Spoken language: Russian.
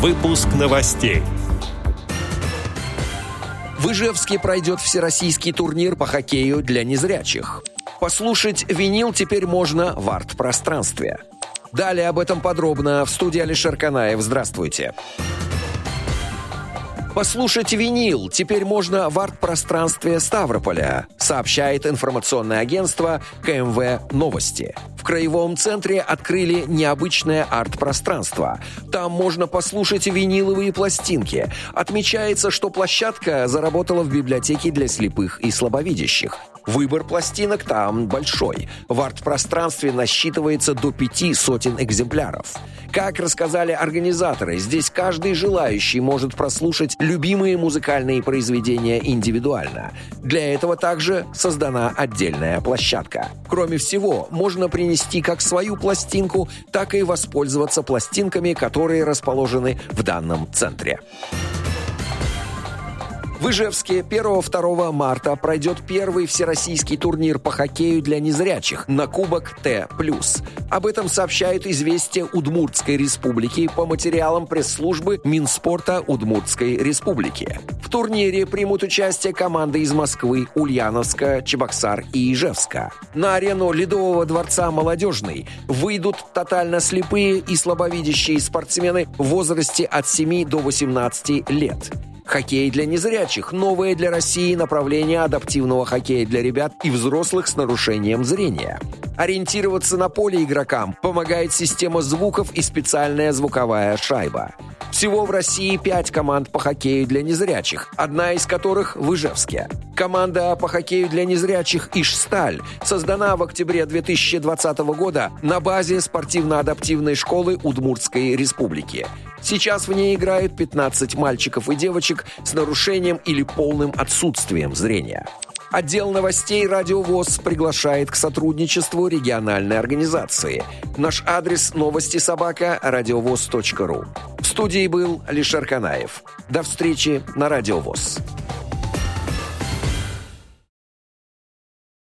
Выпуск новостей. В Ижевске пройдет всероссийский турнир по хоккею для незрячих. Послушать винил теперь можно в арт-пространстве. Далее об этом подробно в студии Алишер Канаев. Здравствуйте. Послушать винил теперь можно в арт-пространстве Ставрополя, сообщает информационное агентство КМВ «Новости». В Краевом центре открыли необычное арт-пространство. Там можно послушать виниловые пластинки. Отмечается, что площадка заработала в библиотеке для слепых и слабовидящих. Выбор пластинок там большой. В арт-пространстве насчитывается до пяти сотен экземпляров. Как рассказали организаторы, здесь каждый желающий может прослушать любимые музыкальные произведения индивидуально. Для этого также создана отдельная площадка. Кроме всего, можно принести как свою пластинку, так и воспользоваться пластинками, которые расположены в данном центре. В Ижевске 1-2 марта пройдет первый всероссийский турнир по хоккею для незрячих на Кубок Т+. Об этом сообщают «Известия Удмуртской республики» по материалам пресс-службы Минспорта Удмуртской республики. В турнире примут участие команды из Москвы, Ульяновска, Чебоксар и Ижевска. На арену Ледового дворца «Молодежный» выйдут тотально слепые и слабовидящие спортсмены в возрасте от 7 до 18 лет. Хоккей для незрячих – новое для России направление адаптивного хоккея для ребят и взрослых с нарушением зрения. Ориентироваться на поле игрокам помогает система звуков и специальная звуковая шайба. Всего в России пять команд по хоккею для незрячих, одна из которых в Ижевске. Команда по хоккею для незрячих «Ишсталь» создана в октябре 2020 года на базе спортивно-адаптивной школы Удмуртской республики. Сейчас в ней играют 15 мальчиков и девочек с нарушением или полным отсутствием зрения. Отдел новостей «Радиовоз» приглашает к сотрудничеству региональной организации. Наш адрес новости собака радиовоз.ру. Студии был Алишер Канаев. До встречи на «Радиовоз».